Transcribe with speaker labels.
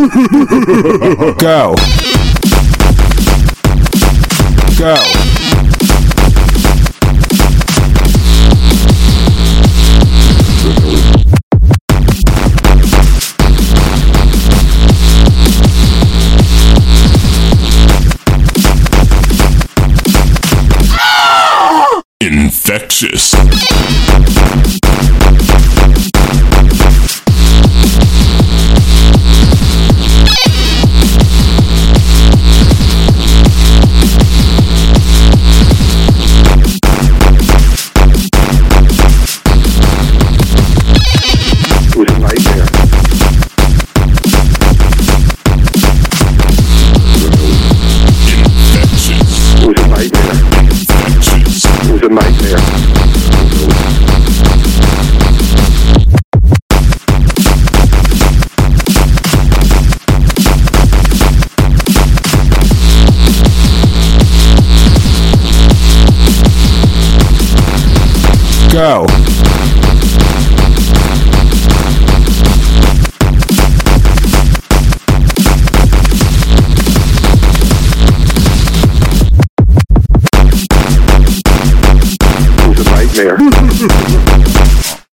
Speaker 1: Go. Go.
Speaker 2: Infectious.
Speaker 3: Nightmare.
Speaker 1: Go.
Speaker 3: Nightmare.